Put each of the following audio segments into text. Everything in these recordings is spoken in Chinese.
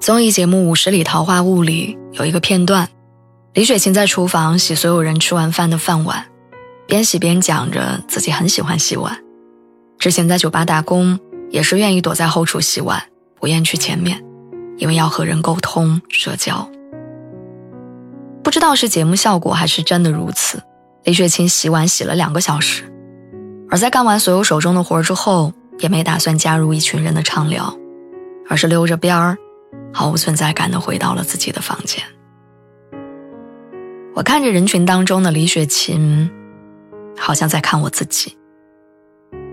综艺节目《五十里桃花坞》里有一个片段，李雪琴在厨房洗所有人吃完饭的饭碗，边洗边讲着自己很喜欢洗碗。之前在酒吧打工，也是愿意躲在后厨洗碗，不愿去前面，因为要和人沟通社交。不知道是节目效果还是真的如此，李雪琴洗碗洗了两个小时，而在干完所有手中的活之后，也没打算加入一群人的畅聊，而是溜着边儿。毫无存在感的回到了自己的房间。我看着人群当中的李雪琴，好像在看我自己。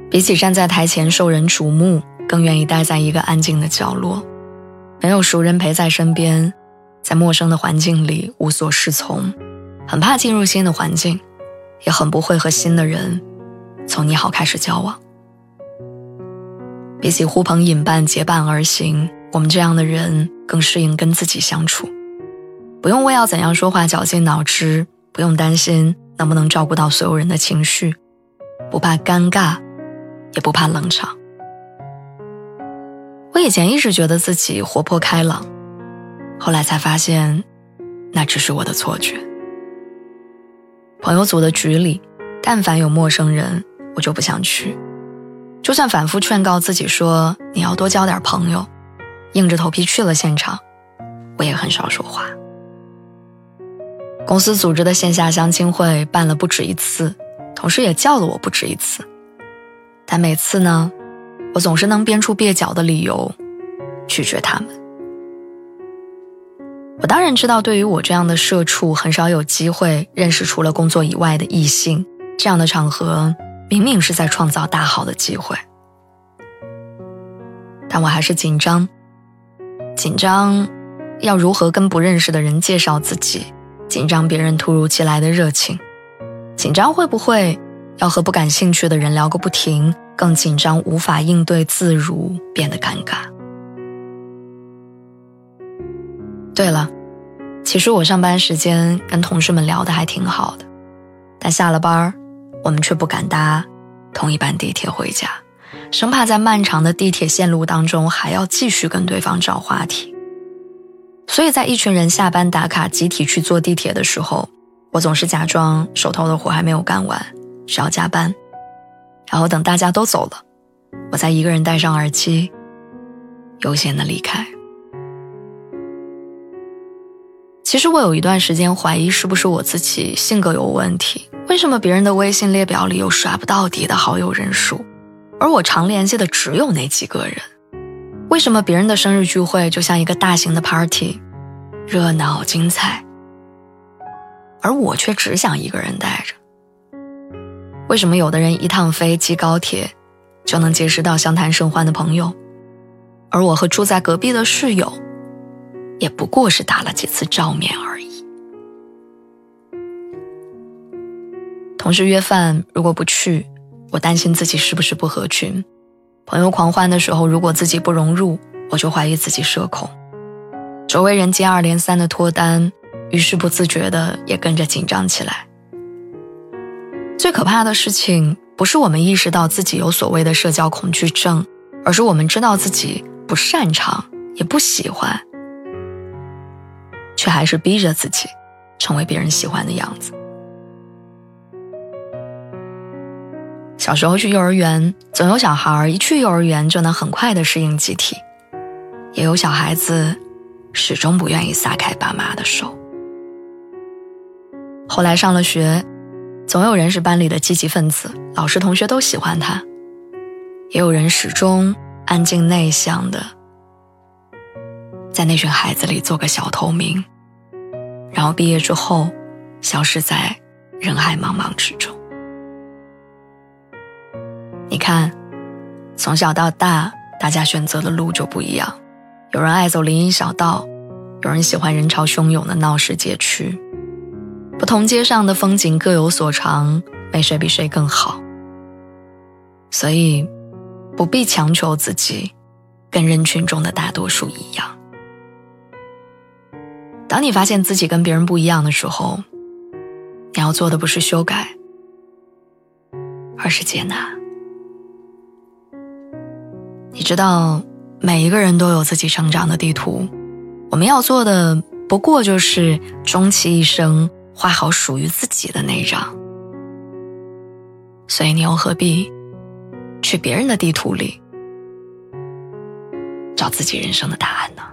比起站在台前受人瞩目，更愿意待在一个安静的角落，没有熟人陪在身边，在陌生的环境里无所适从，很怕进入新的环境，也很不会和新的人从你好开始交往。比起呼朋引伴结伴而行。我们这样的人更适应跟自己相处，不用为要怎样说话绞尽脑汁，不用担心能不能照顾到所有人的情绪，不怕尴尬，也不怕冷场。我以前一直觉得自己活泼开朗，后来才发现，那只是我的错觉。朋友组的局里，但凡有陌生人，我就不想去，就算反复劝告自己说你要多交点朋友。硬着头皮去了现场，我也很少说话。公司组织的线下相亲会办了不止一次，同事也叫了我不止一次，但每次呢，我总是能编出蹩脚的理由拒绝他们。我当然知道，对于我这样的社畜，很少有机会认识除了工作以外的异性，这样的场合明明是在创造大好的机会，但我还是紧张。紧张，要如何跟不认识的人介绍自己？紧张别人突如其来的热情，紧张会不会要和不感兴趣的人聊个不停？更紧张，无法应对自如，变得尴尬。对了，其实我上班时间跟同事们聊得还挺好的，但下了班我们却不敢搭同一班地铁回家。生怕在漫长的地铁线路当中还要继续跟对方找话题，所以在一群人下班打卡集体去坐地铁的时候，我总是假装手头的活还没有干完，需要加班，然后等大家都走了，我再一个人戴上耳机，悠闲的离开。其实我有一段时间怀疑是不是我自己性格有问题，为什么别人的微信列表里有刷不到底的好友人数？而我常联系的只有那几个人，为什么别人的生日聚会就像一个大型的 party，热闹精彩，而我却只想一个人待着？为什么有的人一趟飞机高铁就能结识到相谈甚欢的朋友，而我和住在隔壁的室友，也不过是打了几次照面而已？同事约饭，如果不去。我担心自己是不是不合群，朋友狂欢的时候，如果自己不融入，我就怀疑自己社恐。周围人接二连三的脱单，于是不自觉的也跟着紧张起来。最可怕的事情，不是我们意识到自己有所谓的社交恐惧症，而是我们知道自己不擅长，也不喜欢，却还是逼着自己成为别人喜欢的样子。小时候去幼儿园，总有小孩一去幼儿园就能很快的适应集体，也有小孩子始终不愿意撒开爸妈的手。后来上了学，总有人是班里的积极分子，老师同学都喜欢他；也有人始终安静内向的，在那群孩子里做个小透明，然后毕业之后消失在人海茫茫之中。看，从小到大，大家选择的路就不一样。有人爱走林荫小道，有人喜欢人潮汹涌的闹市街区。不同街上的风景各有所长，没谁比谁更好。所以，不必强求自己跟人群中的大多数一样。当你发现自己跟别人不一样的时候，你要做的不是修改，而是接纳。你知道，每一个人都有自己成长的地图，我们要做的不过就是终其一生画好属于自己的那张。所以，你又何必去别人的地图里找自己人生的答案呢？